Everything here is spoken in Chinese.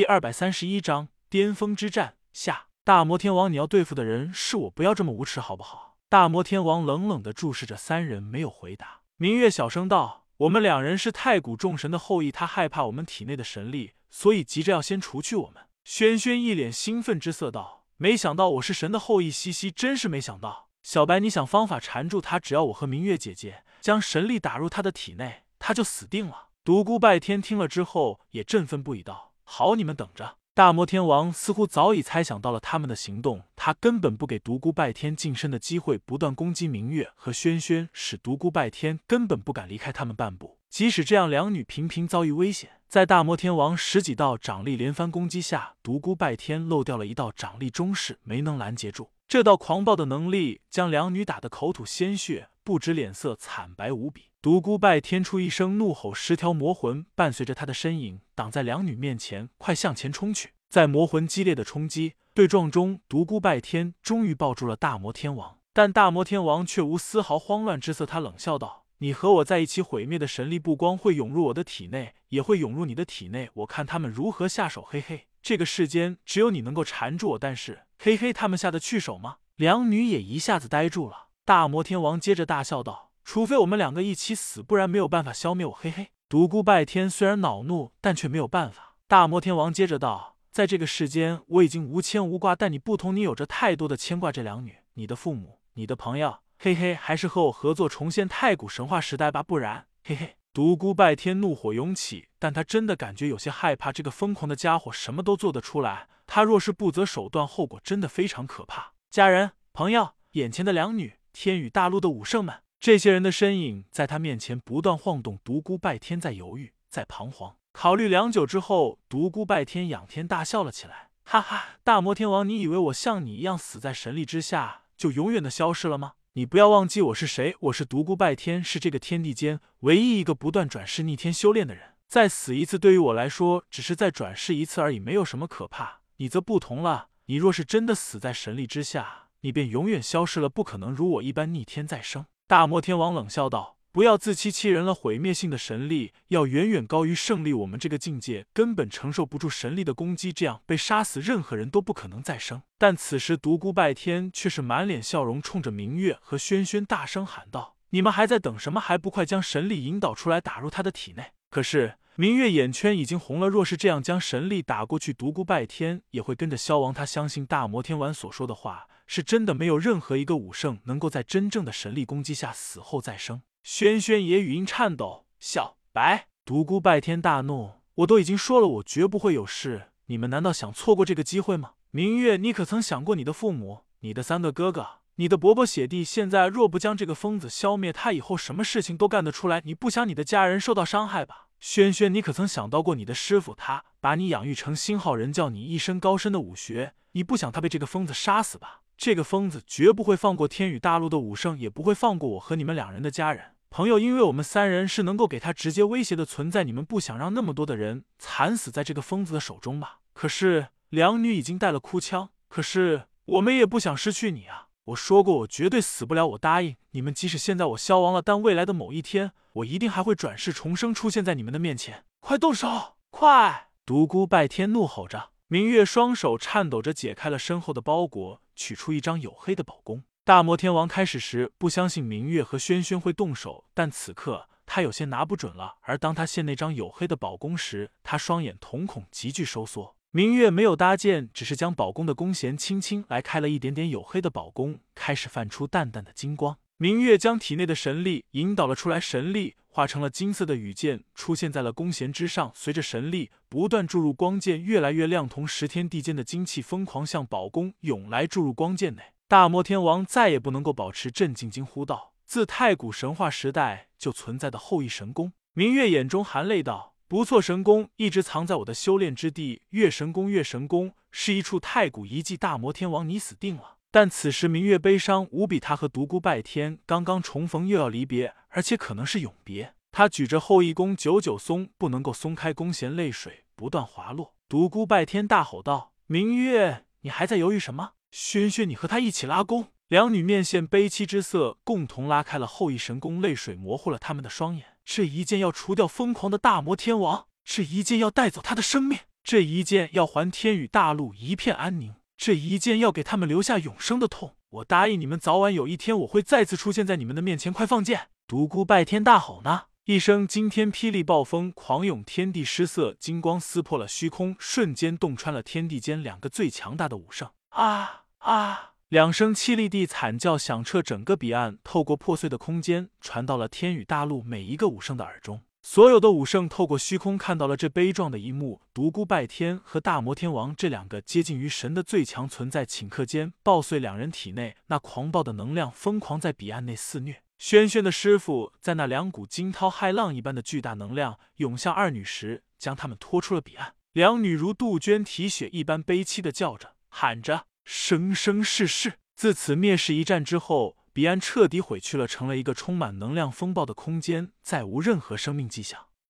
第二百三十一章巅峰之战下。大魔天王，你要对付的人是我，不要这么无耻好不好？大魔天王冷冷的注视着三人，没有回答。明月小声道：“我们两人是太古众神的后裔，他害怕我们体内的神力，所以急着要先除去我们。”轩轩一脸兴奋之色道：“没想到我是神的后裔，西西真是没想到。小白，你想方法缠住他，只要我和明月姐姐将神力打入他的体内，他就死定了。”独孤拜天听了之后也振奋不已，道：“好，你们等着。”大魔天王似乎早已猜想到了他们的行动，他根本不给独孤拜天近身的机会，不断攻击明月和轩轩，使独孤拜天根本不敢离开他们半步。即使这样，两女频频遭遇危险，在大魔天王十几道掌力连番攻击下，独孤拜天漏掉了一道掌力中式，没能拦截住。这道狂暴的能力将两女打得口吐鲜血，不止脸色惨白无比。独孤拜天出一声怒吼，十条魔魂伴随着他的身影挡在两女面前，快向前冲去！在魔魂激烈的冲击对撞中，独孤拜天终于抱住了大魔天王，但大魔天王却无丝毫慌乱之色。他冷笑道：“你和我在一起毁灭的神力，不光会涌入我的体内，也会涌入你的体内。我看他们如何下手。嘿嘿，这个世间只有你能够缠住我，但是嘿嘿，他们下得去手吗？”两女也一下子呆住了。大魔天王接着大笑道。除非我们两个一起死，不然没有办法消灭我。嘿嘿，独孤拜天虽然恼怒，但却没有办法。大魔天王接着道：“在这个世间，我已经无牵无挂，但你不同，你有着太多的牵挂。这两女，你的父母，你的朋友，嘿嘿，还是和我合作重现太古神话时代吧，不然，嘿嘿。”独孤拜天怒火涌起，但他真的感觉有些害怕。这个疯狂的家伙什么都做得出来，他若是不择手段，后果真的非常可怕。家人、朋友，眼前的两女，天宇大陆的武圣们。这些人的身影在他面前不断晃动，独孤拜天在犹豫，在彷徨。考虑良久之后，独孤拜天仰天大笑了起来，哈哈！大魔天王，你以为我像你一样死在神力之下，就永远的消失了吗？你不要忘记我是谁，我是独孤拜天，是这个天地间唯一一个不断转世逆天修炼的人。再死一次，对于我来说，只是再转世一次而已，没有什么可怕。你则不同了，你若是真的死在神力之下，你便永远消失了，不可能如我一般逆天再生。大魔天王冷笑道：“不要自欺欺人了，毁灭性的神力要远远高于胜利。我们这个境界根本承受不住神力的攻击，这样被杀死，任何人都不可能再生。”但此时，独孤拜天却是满脸笑容，冲着明月和轩轩大声喊道：“你们还在等什么？还不快将神力引导出来，打入他的体内！”可是明月眼圈已经红了，若是这样将神力打过去，独孤拜天也会跟着消亡。他相信大魔天王所说的话。是真的，没有任何一个武圣能够在真正的神力攻击下死后再生。轩轩也语音颤抖：“小白，独孤拜天大怒，我都已经说了，我绝不会有事。你们难道想错过这个机会吗？明月，你可曾想过你的父母、你的三个哥哥、你的伯伯姐弟？现在若不将这个疯子消灭，他以后什么事情都干得出来。你不想你的家人受到伤害吧？轩轩，你可曾想到过你的师傅，他把你养育成星号人，教你一身高深的武学，你不想他被这个疯子杀死吧？”这个疯子绝不会放过天宇大陆的武圣，也不会放过我和你们两人的家人朋友，因为我们三人是能够给他直接威胁的存在。你们不想让那么多的人惨死在这个疯子的手中吧？可是两女已经带了哭腔，可是我们也不想失去你啊！我说过，我绝对死不了，我答应你们，即使现在我消亡了，但未来的某一天，我一定还会转世重生，出现在你们的面前。快动手，快！独孤拜天怒吼着。明月双手颤抖着解开了身后的包裹，取出一张黝黑的宝弓。大魔天王开始时不相信明月和轩轩会动手，但此刻他有些拿不准了。而当他现那张黝黑的宝弓时，他双眼瞳孔急剧收缩。明月没有搭箭，只是将宝弓的弓弦轻轻来开了一点点，黝黑的宝弓开始泛出淡淡的金光。明月将体内的神力引导了出来，神力化成了金色的羽箭，出现在了弓弦之上。随着神力不断注入，光剑越来越亮，同时天地间的精气疯狂向宝弓涌来，注入光剑内。大魔天王再也不能够保持镇静，惊呼道：“自太古神话时代就存在的后羿神功！”明月眼中含泪道：“不错，神功一直藏在我的修炼之地，月神功，月神功是一处太古遗迹。大魔天王，你死定了！”但此时明月悲伤无比，他和独孤拜天刚刚重逢，又要离别，而且可能是永别。他举着后羿弓，久久松不能够松开弓弦，泪水不断滑落。独孤拜天大吼道：“明月，你还在犹豫什么？轩轩，你和他一起拉弓。”两女面现悲戚之色，共同拉开了后羿神弓，泪水模糊了他们的双眼。这一剑要除掉疯狂的大魔天王，这一剑要带走他的生命。这一剑要还天宇大陆一片安宁，这一剑要给他们留下永生的痛。我答应你们，早晚有一天我会再次出现在你们的面前。快放剑！独孤拜天大吼呢。一声惊天霹雳，暴风狂涌，天地失色，金光撕破了虚空，瞬间洞穿了天地间两个最强大的武圣。啊啊！两声凄厉地惨叫响彻整个彼岸，透过破碎的空间，传到了天宇大陆每一个武圣的耳中。所有的武圣透过虚空看到了这悲壮的一幕：独孤拜天和大魔天王这两个接近于神的最强存在，顷刻间爆碎两人体内那狂暴的能量，疯狂在彼岸内肆虐。轩轩的师傅在那两股惊涛骇浪一般的巨大能量涌向二女时，将他们拖出了彼岸。两女如杜鹃啼血一般悲凄的叫着，喊着生生世世。自此灭世一战之后，彼岸彻底毁去了，成了一个充满能量风暴的空间，再无任何生命迹象。